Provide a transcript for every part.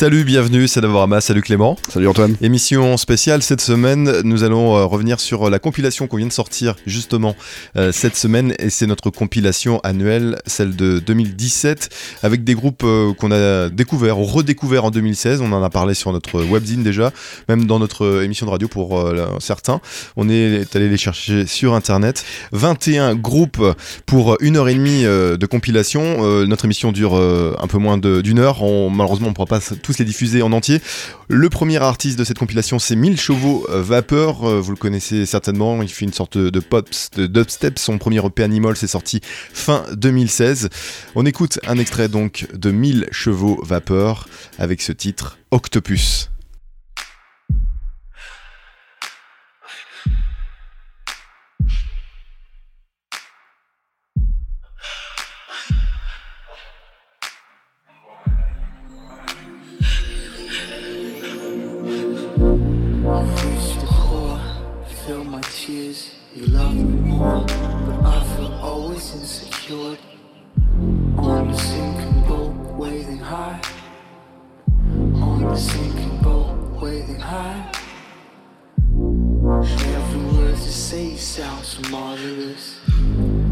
Salut, bienvenue, c'est Davorama, salut Clément. Salut Antoine. Émission spéciale cette semaine, nous allons euh, revenir sur la compilation qu'on vient de sortir justement euh, cette semaine et c'est notre compilation annuelle, celle de 2017, avec des groupes euh, qu'on a découverts ou redécouverts en 2016, on en a parlé sur notre webzine déjà, même dans notre émission de radio pour certains, on est allé les chercher sur internet. 21 groupes pour une heure et demie de compilation, notre émission dure un peu moins d'une heure, on, malheureusement on ne pourra pas les diffuser en entier. Le premier artiste de cette compilation, c'est 1000 chevaux euh, vapeur. Euh, vous le connaissez certainement. Il fait une sorte de pops, de dubstep. Son premier EP Animal s'est sorti fin 2016. On écoute un extrait donc de 1000 chevaux vapeur avec ce titre Octopus. sinking boat waiting high. Every word you say sounds marvelous.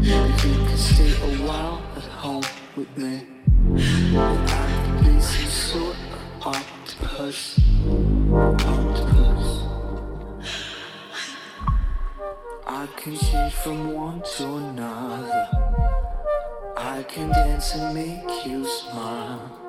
You could stay a while at home with me, I could some sort of octopus. Octopus. I can change from one to another. I can dance and make you smile.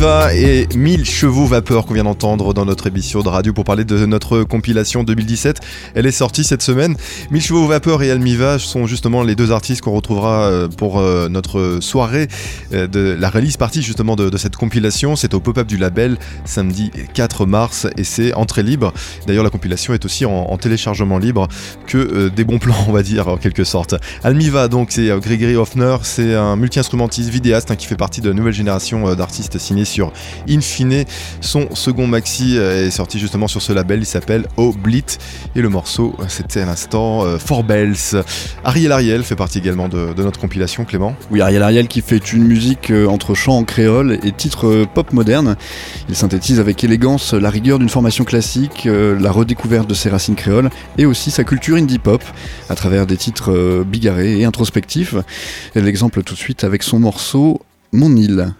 Et 1000 chevaux vapeur qu'on vient d'entendre dans notre émission de radio pour parler de notre compilation 2017. Elle est sortie cette semaine. 1000 chevaux vapeur et Almiva sont justement les deux artistes qu'on retrouvera euh, pour euh, notre soirée euh, de la release partie justement de, cette compilation. C'est au pop-up du label samedi 4 mars et c'est entrée libre. D'ailleurs la compilation est aussi en, téléchargement libre que des bons plans on va dire en quelque sorte. Almiva donc c'est Gregory Hoffner, c'est un multi-instrumentiste vidéaste hein, qui fait partie de la nouvelle génération d'artistes signé sur Son second maxi euh, est sorti justement sur ce label, il s'appelle Oblit et le morceau c'était à l'instant euh, Bells. Ariel Ariel fait partie également de, notre compilation Clément. Oui Ariel Ariel qui fait une musique euh, entre chant en créole et titre pop moderne. Il synthétise avec élégance la rigueur d'une formation classique, la redécouverte de ses racines créoles et aussi sa culture indie pop à travers des titres bigarrés et introspectifs. L'exemple tout de suite avec son morceau Mon île.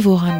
Novorama. Isolamento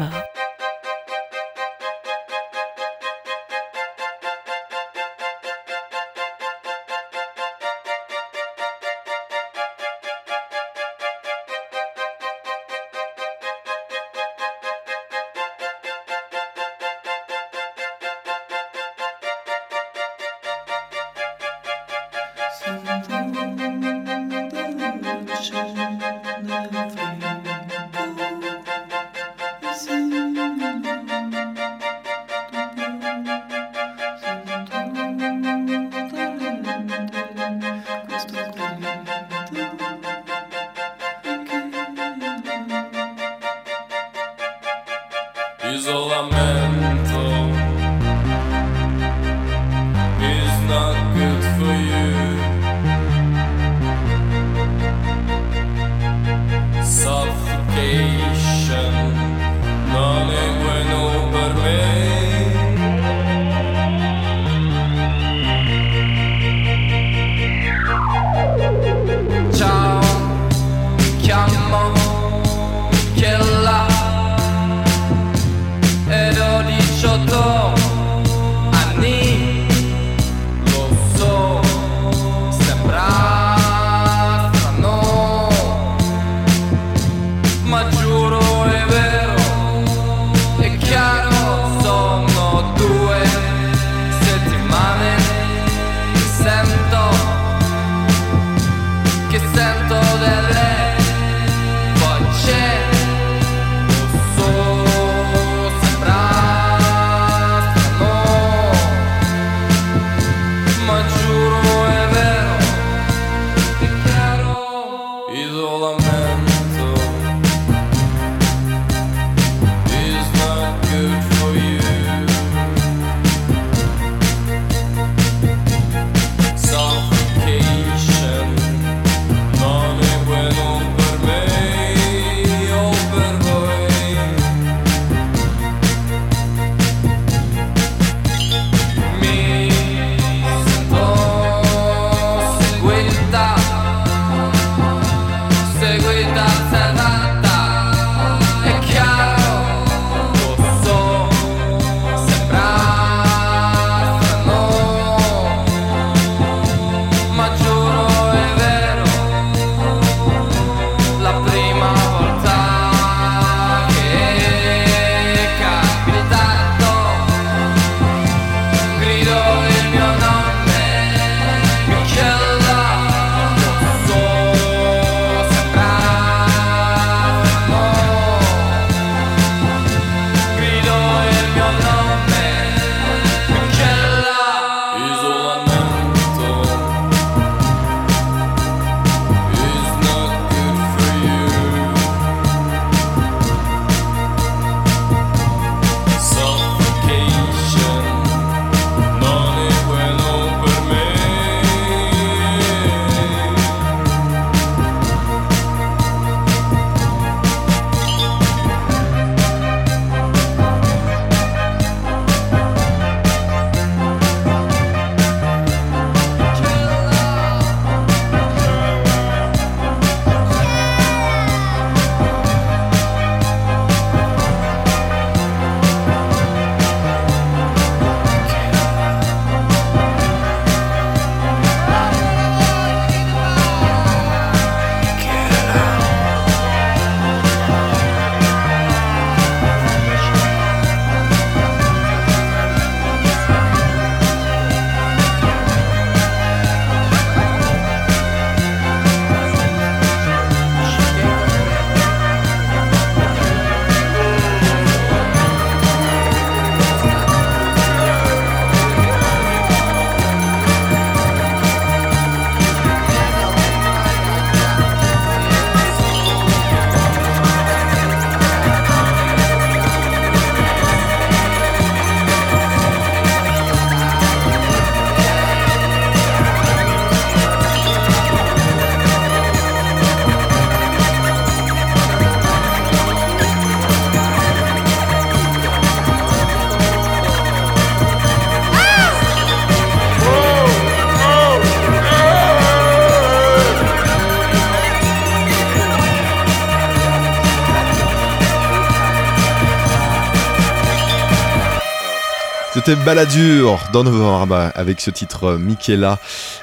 C'était Balladur dans Novorama avec ce titre euh, Michaela.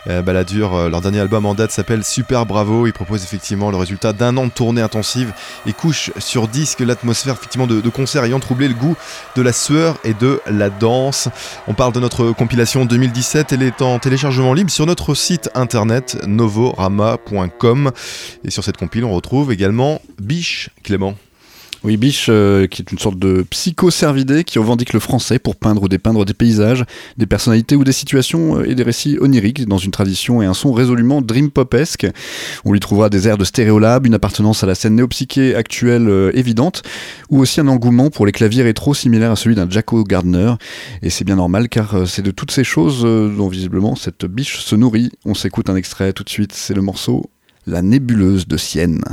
Euh, Balladur, euh, leur dernier album en date s'appelle Super Bravo. Ils proposent effectivement le résultat d'un an de tournée intensive et couche sur disque l'atmosphère effectivement de, de concerts ayant troublé le goût de la sueur et de la danse. On parle de notre compilation 2017. Elle est en téléchargement libre sur notre site internet novorama.com. Et sur cette compile, on retrouve également Biche Clément. Oui, Biche, euh, qui est une sorte de psycho-cervidé qui revendique le français pour peindre ou dépeindre des paysages, des personnalités ou des situations euh, et des récits oniriques dans une tradition et un son résolument dream popesque. On lui trouvera des airs de stéréolab, une appartenance à la scène néopsyché actuelle euh, évidente, ou aussi un engouement pour les claviers rétro similaires à celui d'un Jacko Gardner. Et c'est bien normal car c'est de toutes ces choses dont visiblement cette biche se nourrit. On s'écoute un extrait tout de suite, c'est le morceau La nébuleuse de Sienne.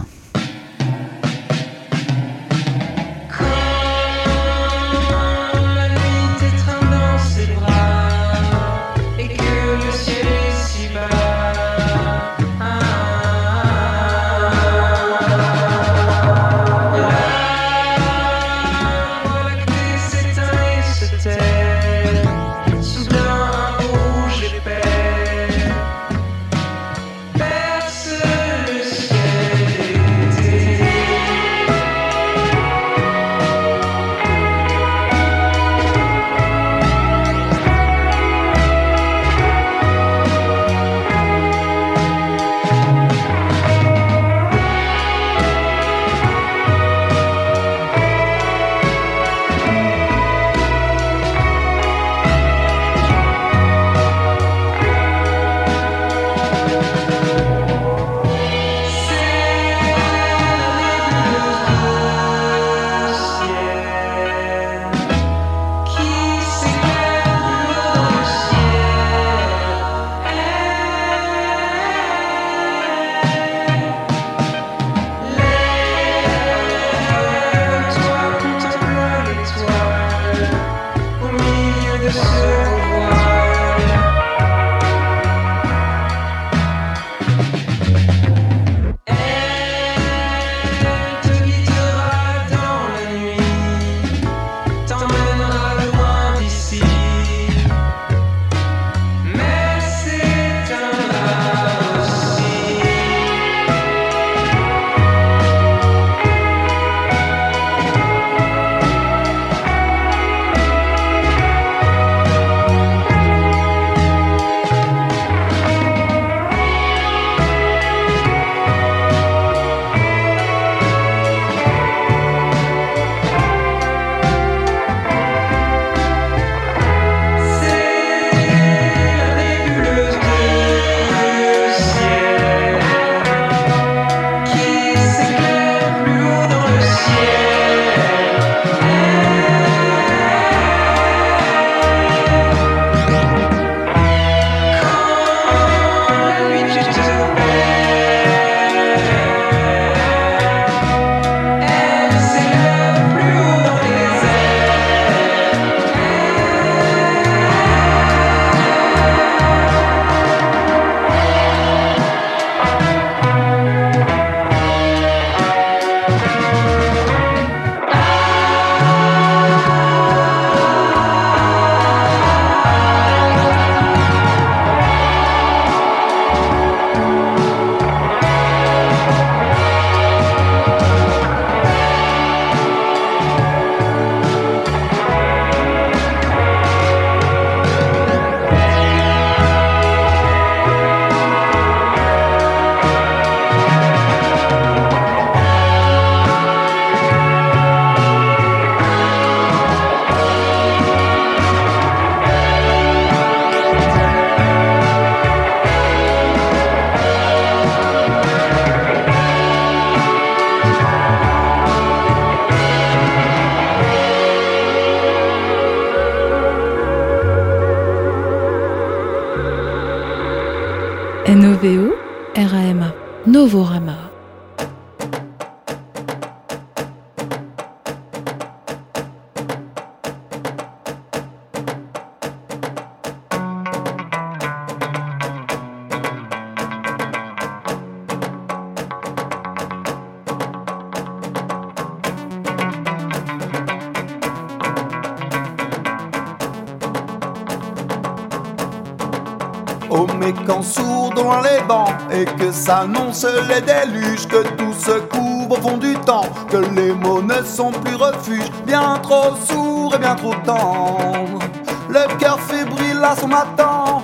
Oh mais quand sourd dans les bancs et que s'annonce les déluges, que tout se couvre au fond du temps, que les mots ne sont plus refuges, bien trop sourd et bien trop tendre. Le cœur fébrile à son matin.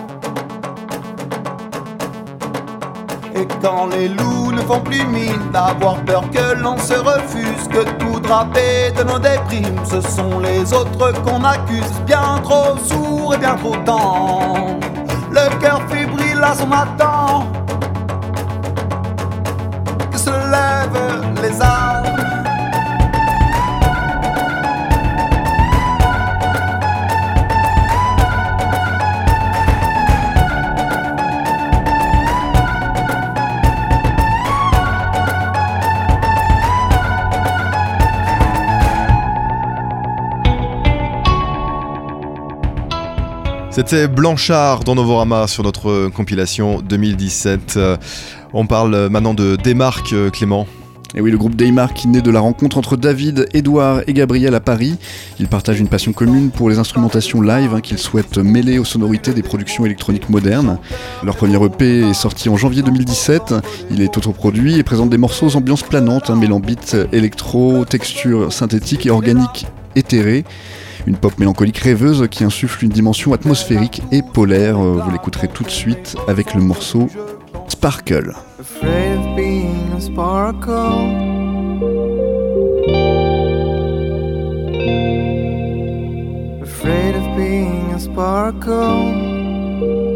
Et quand les loups ne font plus mine d'avoir peur que l'on se refuse, que tout drapé de nos déprimes, ce sont les autres qu'on accuse, bien trop sourds et bien trop tendres. Le cœur fébrile à son matin, que se lèvent les armes. C'était Blanchard dans Novorama sur notre euh, compilation 2017. Euh, On parle euh, maintenant de Démarque, Clément. Et oui, le groupe Daymar qui naît de la rencontre entre David, Edouard et Gabriel à Paris. Ils partagent une passion commune pour les instrumentations live hein, qu'ils souhaitent mêler aux sonorités des productions électroniques modernes. Leur premier EP est sorti en janvier 2017. Il est autoproduit et présente des morceaux aux ambiances planantes, hein, mêlant beats électro, textures synthétiques et organiques éthérées. Une pop mélancolique rêveuse qui insuffle une dimension atmosphérique et polaire. Euh, Vous l'écouterez tout de suite avec le morceau Sparkle. Afraid of being a sparkle.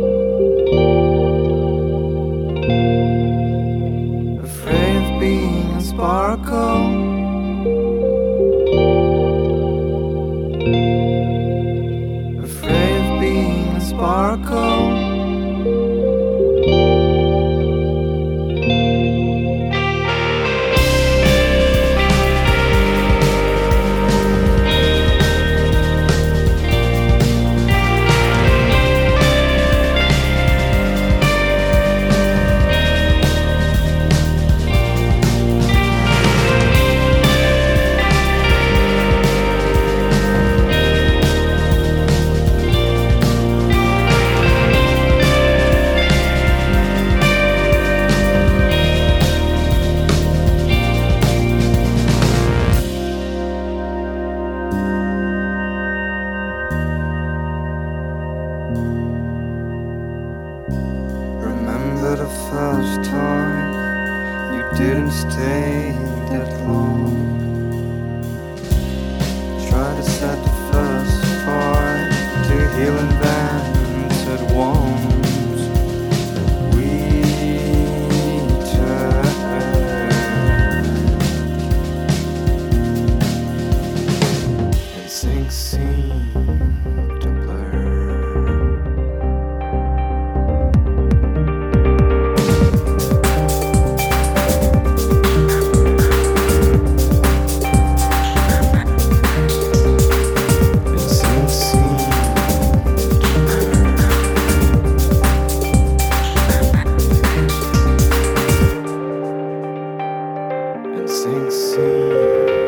see.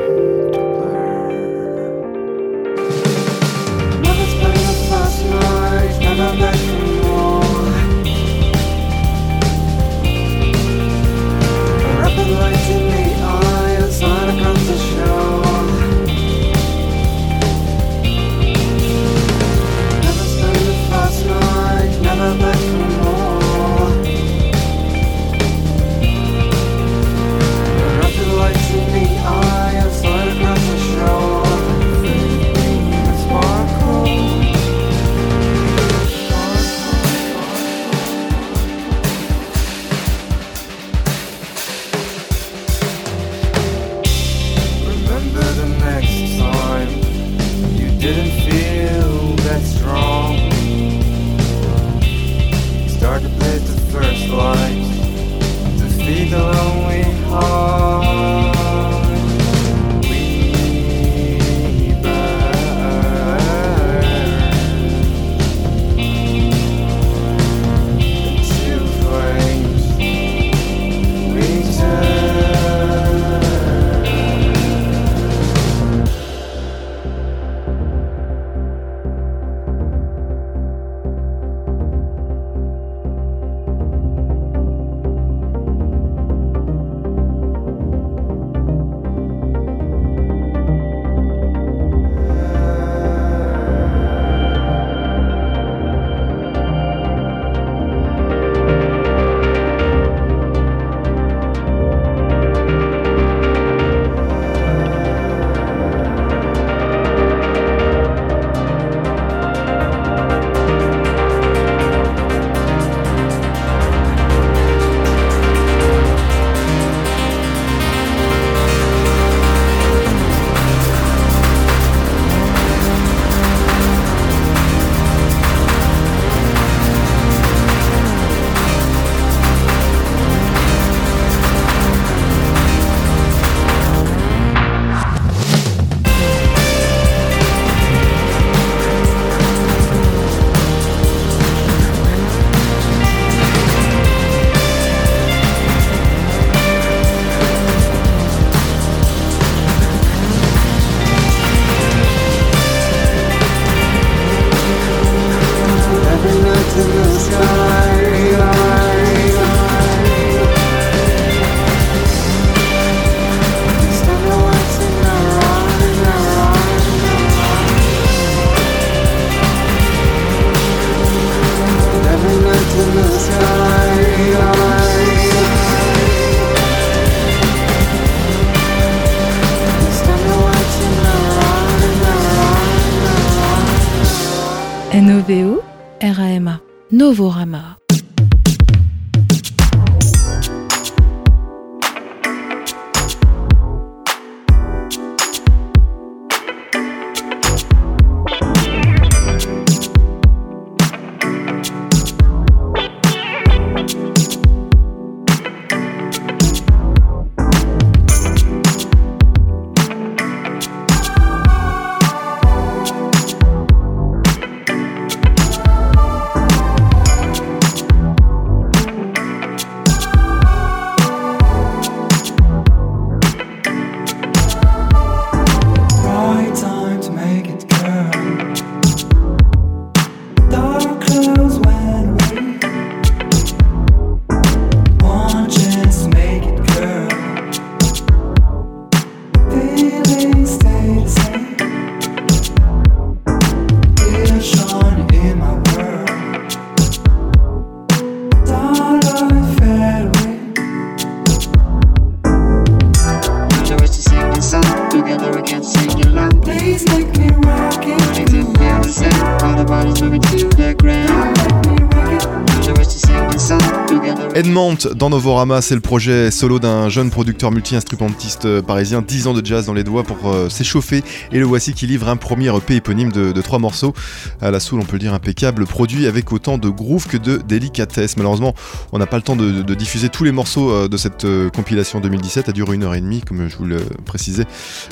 Dans Novorama, c'est le projet solo d'un jeune producteur multi-instrumentiste euh, parisien, 10 ans de jazz dans les doigts pour euh, s'échauffer. Et le voici qui livre un premier EP éponyme de, de trois morceaux. À la soul, on peut le dire impeccable, produit avec autant de groove que de délicatesse. Malheureusement, on n'a pas le temps de, diffuser tous les morceaux euh, de cette compilation 2017. Elle dure une heure et demie, comme je vous le précisais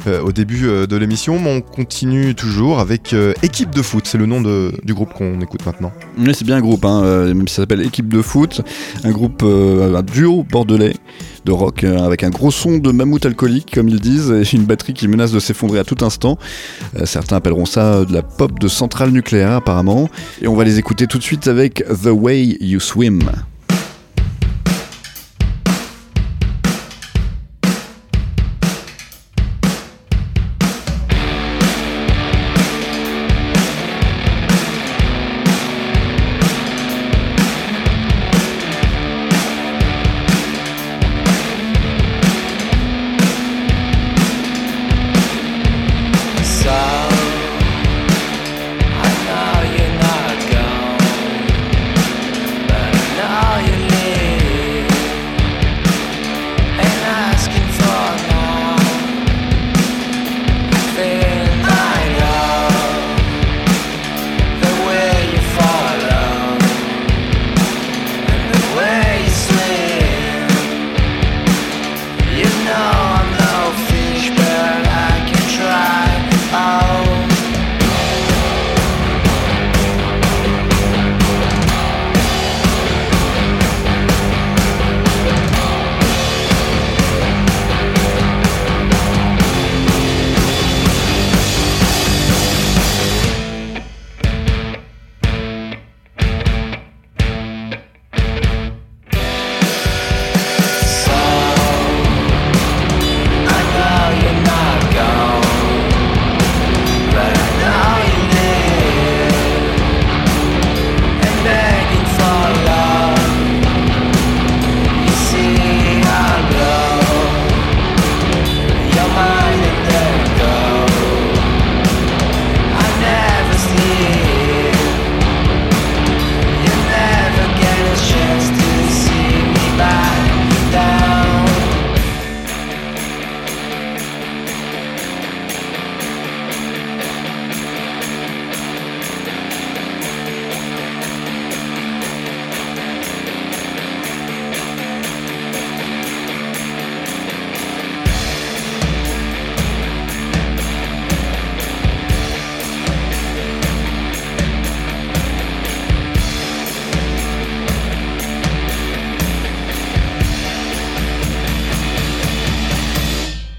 au début de l'émission. Mais on continue toujours avec Équipe de foot. C'est le nom du groupe qu'on écoute maintenant. Mais c'est bien un groupe, hein, même ça s'appelle Équipe de foot, un groupe, duo bordelais de rock euh, avec un gros son de mammouth alcoolique, comme ils disent, et une batterie qui menace de s'effondrer à tout instant. Euh, certains appelleront ça euh, de la pop de centrale nucléaire apparemment. Et on va les écouter tout de suite avec The Way You Swim.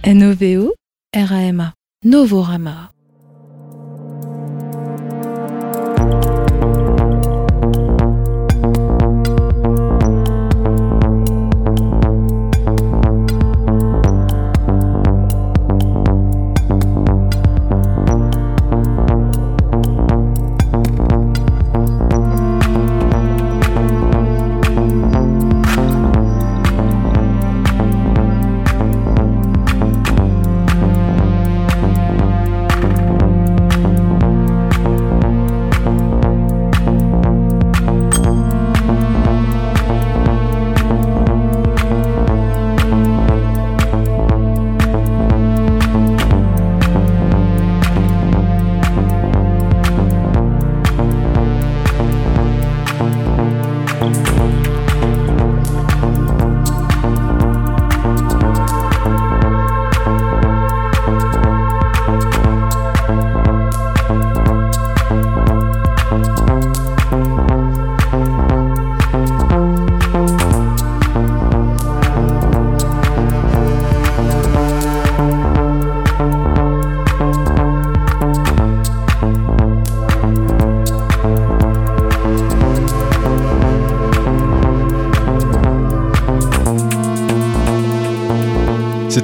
NOVO RAMA Novorama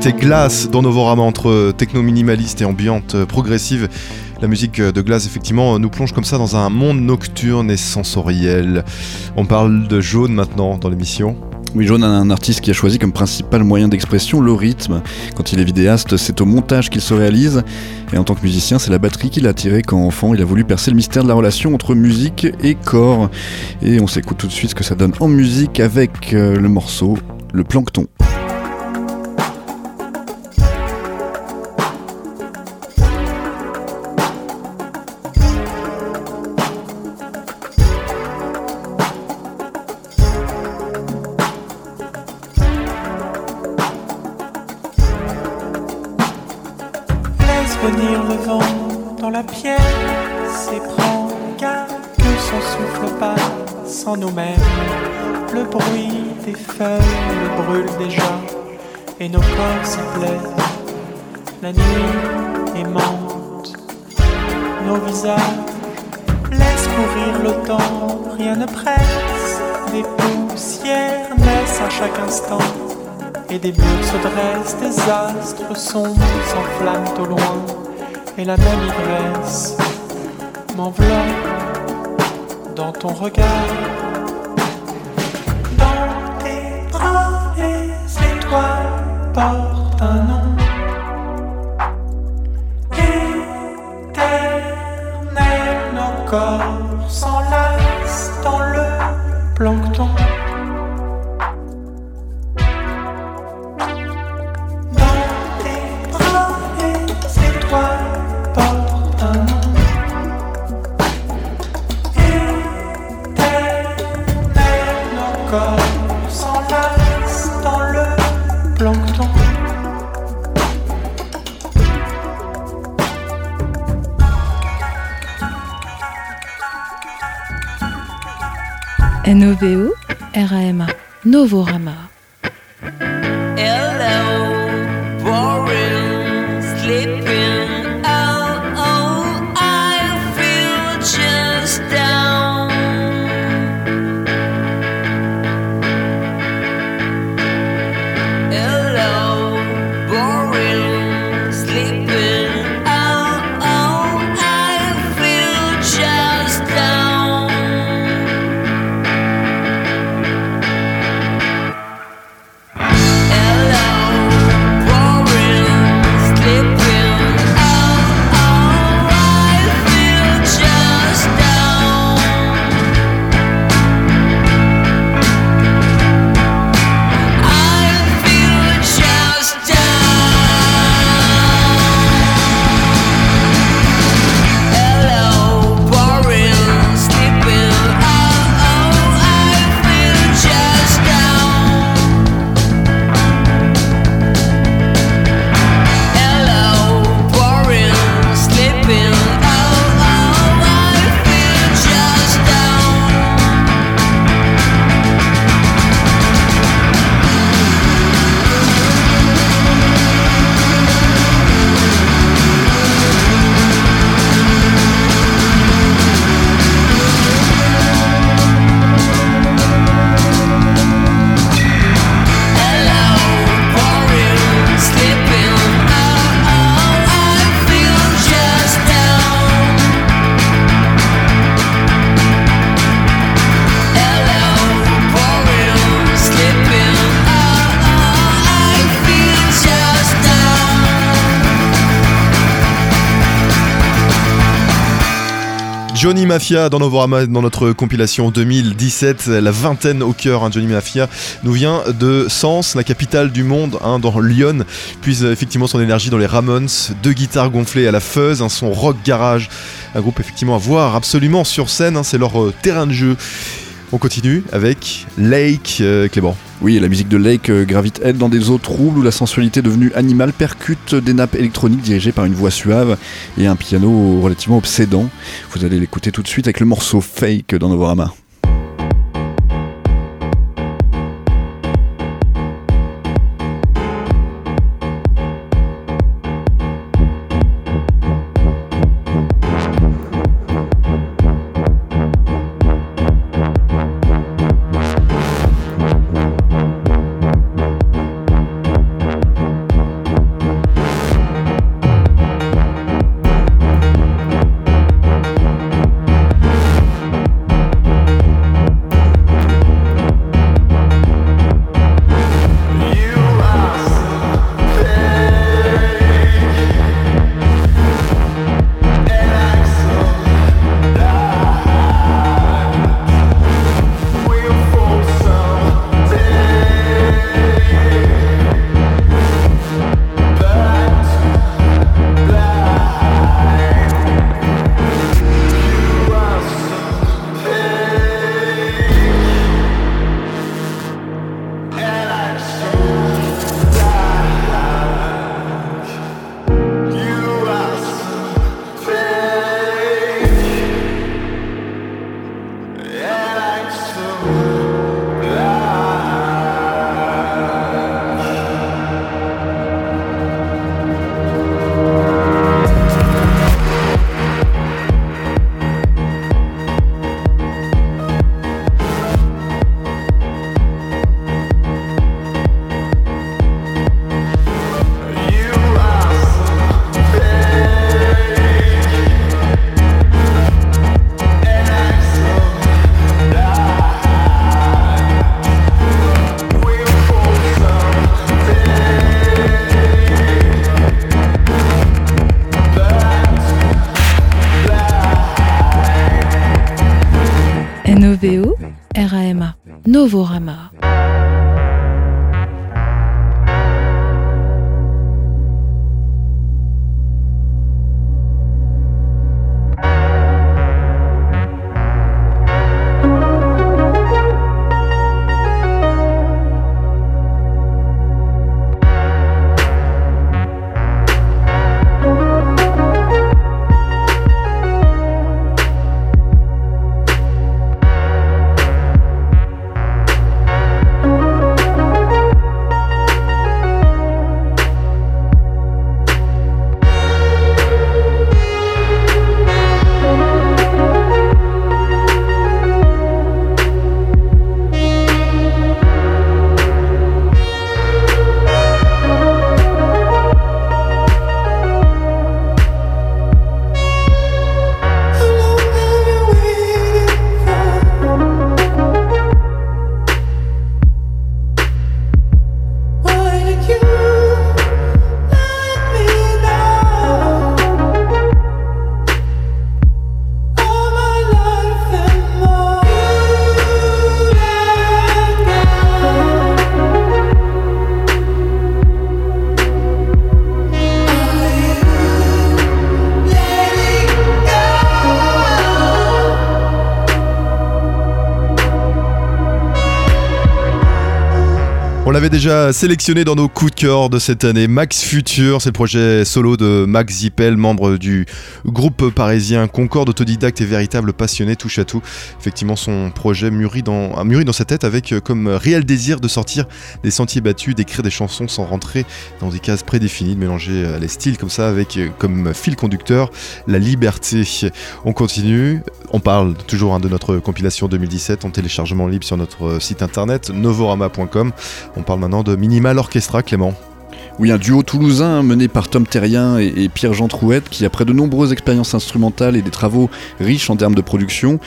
C'était Glass dans Novorama entre techno minimaliste et ambiante euh, progressive. La musique de Glass, effectivement, nous plonge comme ça dans un monde nocturne et sensoriel. On parle de jaune maintenant dans l'émission. Oui, John est un artiste qui a choisi comme principal moyen d'expression le rythme. Quand il est vidéaste, c'est au montage qu'il se réalise. Et en tant que musicien, c'est la batterie qui l'a attiré quand enfant. Il a voulu percer le mystère de la relation entre musique et corps. Et on s'écoute tout de suite ce que ça donne en musique avec euh, le morceau Le Plancton. N-O-V-O, R-A-M-A, Novorama. Hello, Johnny Mafia dans notre compilation 2017, la vingtaine au cœur. hein, Johnny Mafia nous vient de Sens, la capitale du monde, hein, dans Lyon. Puise euh, effectivement son énergie dans les Ramones, deux guitares gonflées à la fuzz, un son rock garage, un groupe effectivement à voir absolument sur scène. hein, C'est leur euh, terrain de jeu. On continue avec Lake euh, Clément. Oui, la musique de Lake euh, gravite elle dans des eaux troubles où la sensualité devenue animale percute des nappes électroniques dirigées par une voix suave et un piano relativement obsédant. Vous allez l'écouter tout de suite avec le morceau Fake dans Novorama. Déjà sélectionné dans nos coups de cœur de cette année. Max Future, c'est le projet solo de Max Zippel, membre du groupe parisien Concorde, autodidacte et véritable passionné, touche à tout. Effectivement, son projet mûrit dans, dans sa tête avec euh, comme réel désir de sortir des sentiers battus, d'écrire des chansons sans rentrer dans des cases prédéfinies, de mélanger euh, les styles comme ça avec euh, comme fil conducteur la liberté. On continue, on parle toujours hein, de notre compilation 2017 en téléchargement libre sur notre site internet novorama.com. On parle maintenant de Minimal Orchestra, Clément. Oui, un duo toulousain mené par Tom Terrien et, Pierre-Jean Trouette, qui après de nombreuses expériences instrumentales et des travaux riches en termes de production,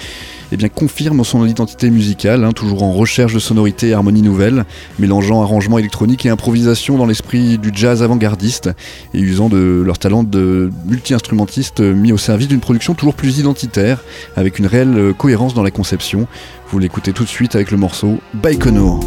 eh bien, confirme son identité musicale, hein, toujours en recherche de sonorités et harmonies nouvelles, mélangeant arrangements électroniques et improvisation dans l'esprit du jazz avant-gardiste, et usant de leur talent de multi-instrumentistes mis au service d'une production toujours plus identitaire, avec une réelle cohérence dans la conception. Vous l'écoutez tout de suite avec le morceau Baïkonour.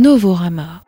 Novorama.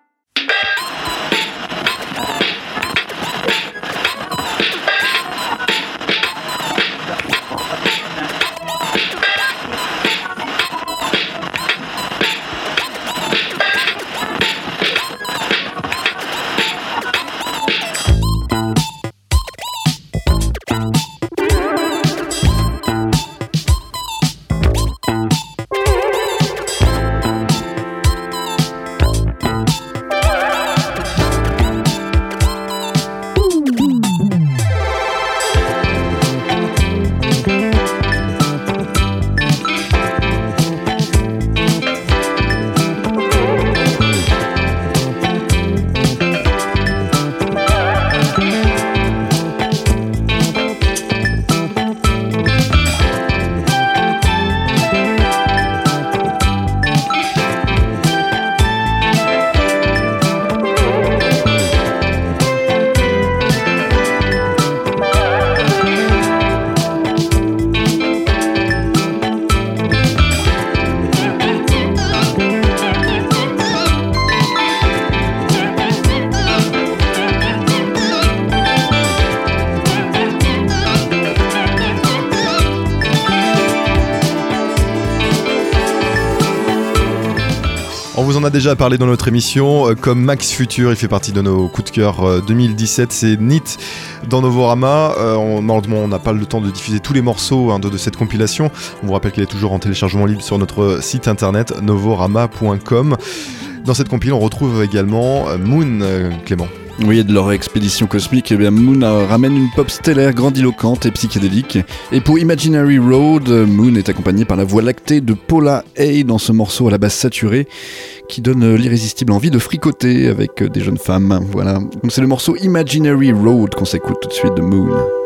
En a déjà parlé dans notre émission, euh, comme Max Future, il fait partie de nos coups de cœur euh, 2017, c'est NIT dans Novorama. Euh, on, malheureusement, on n'a pas le temps de diffuser tous les morceaux hein, de, cette compilation. On vous rappelle qu'elle est toujours en téléchargement libre sur notre site internet novorama.com. Dans cette compile, on retrouve également euh, Moon, euh, Clément. Oui, de leur expédition cosmique, eh Moon euh, ramène une pop stellaire grandiloquente et psychédélique. Et pour Imaginary Road, Moon est accompagné par la voix lactée de Paula Hay dans ce morceau à la base saturée qui donne l'irrésistible envie de fricoter avec des jeunes femmes. Voilà. Donc c'est le morceau Imaginary Road qu'on s'écoute tout de suite de Moon.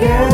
Yeah.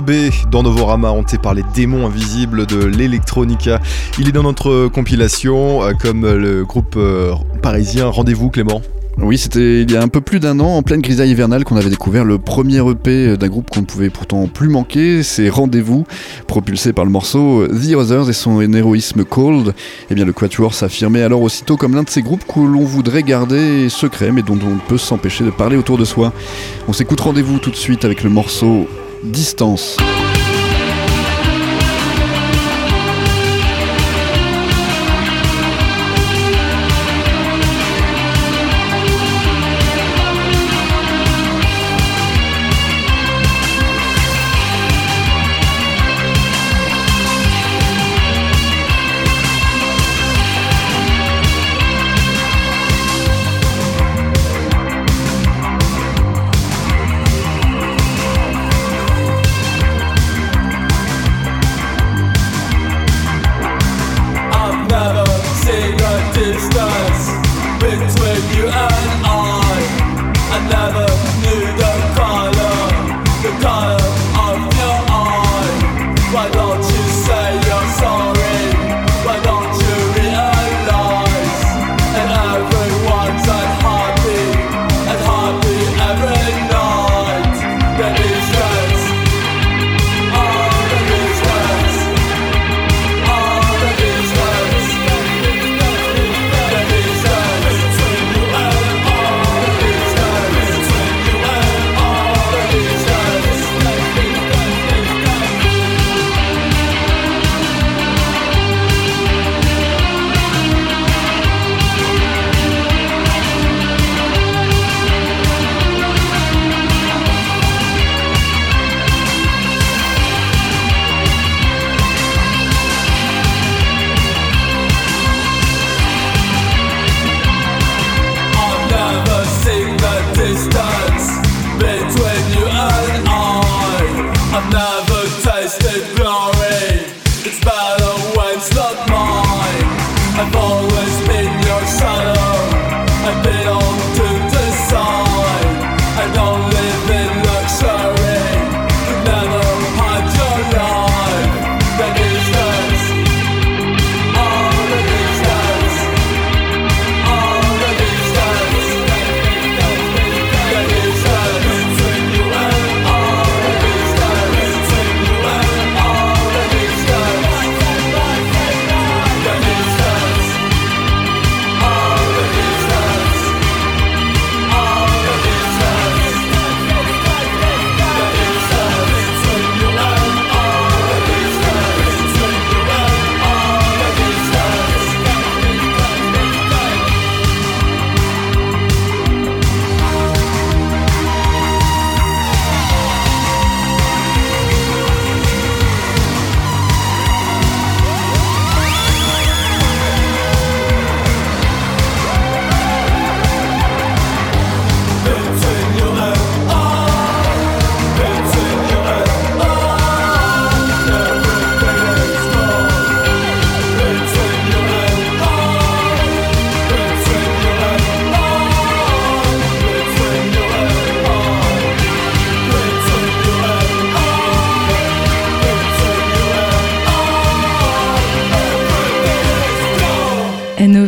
B dans Novorama, hanté par les démons invisibles de l'Electronica. Il est dans notre compilation, euh, comme le groupe euh, parisien Rendez-vous Clément. Oui, c'était il y a un peu plus d'un an, en pleine grisaille hivernale, qu'on avait découvert le premier EP d'un groupe qu'on ne pouvait pourtant plus manquer, c'est Rendez-vous, propulsé par le morceau The Others et son héroïsme Cold. Eh bien, le Quatuor s'affirmait alors aussitôt comme l'un de ces groupes que l'on voudrait garder secret, mais dont on ne peut s'empêcher de parler autour de soi. On s'écoute Rendez-vous tout de suite avec le morceau Distance.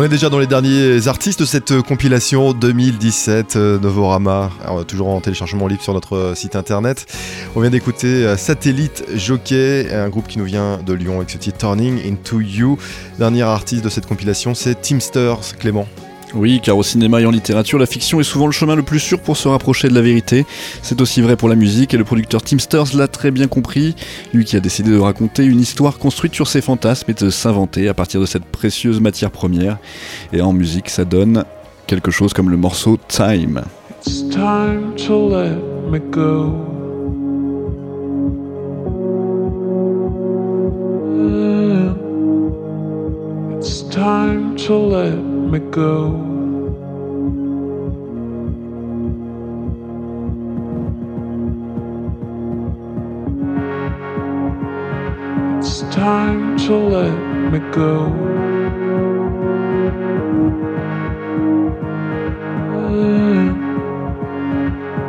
On est déjà dans les derniers artistes de cette compilation 2017 euh, Novorama, toujours en téléchargement libre sur notre euh, site internet. On vient d'écouter euh, Satellite Jockey, un groupe qui nous vient de Lyon avec ce titre Turning Into You. Dernier artiste de cette compilation, c'est Teamsters, Clément. Oui, car au cinéma et en littérature, la fiction est souvent le chemin le plus sûr pour se rapprocher de la vérité. C'est aussi vrai pour la musique et le producteur Teamsters l'a très bien compris. Lui qui a décidé de raconter une histoire construite sur ses fantasmes et de s'inventer à partir de cette précieuse matière première. Et en musique, ça donne quelque chose comme le morceau Time. It's time to let me go. It's time to let me go. It's time to let me go.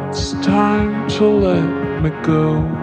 It's time to let me go.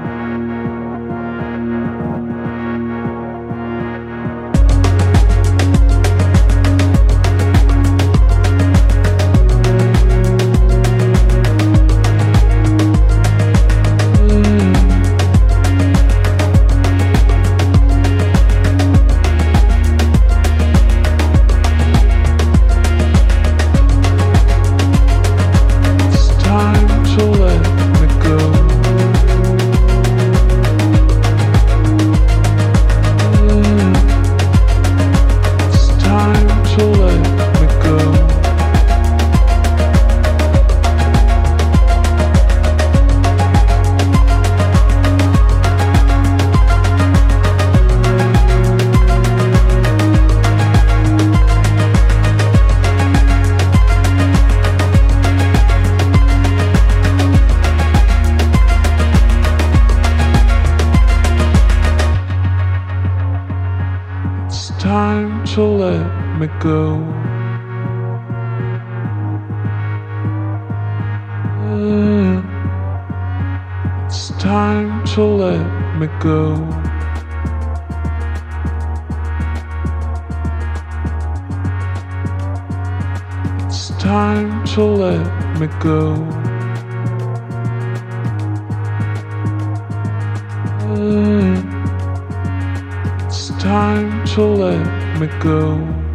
Time to let me go. It's time to let me go.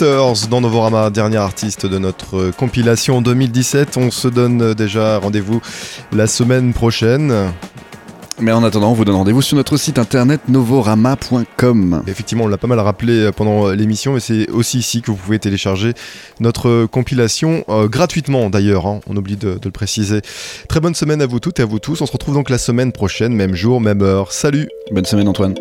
Dans Novorama, dernier artiste de notre compilation 2017. On se donne déjà rendez-vous la semaine prochaine. Mais en attendant, on vous donne rendez-vous sur notre site internet novorama.com. Effectivement, on l'a pas mal rappelé euh, pendant l'émission, mais c'est aussi ici que vous pouvez télécharger notre compilation euh, gratuitement d'ailleurs. hein. on oublie de, de le préciser. Très bonne semaine à vous toutes et à vous tous. On se retrouve donc la semaine prochaine, même jour, même heure. Salut Bonne semaine Antoine.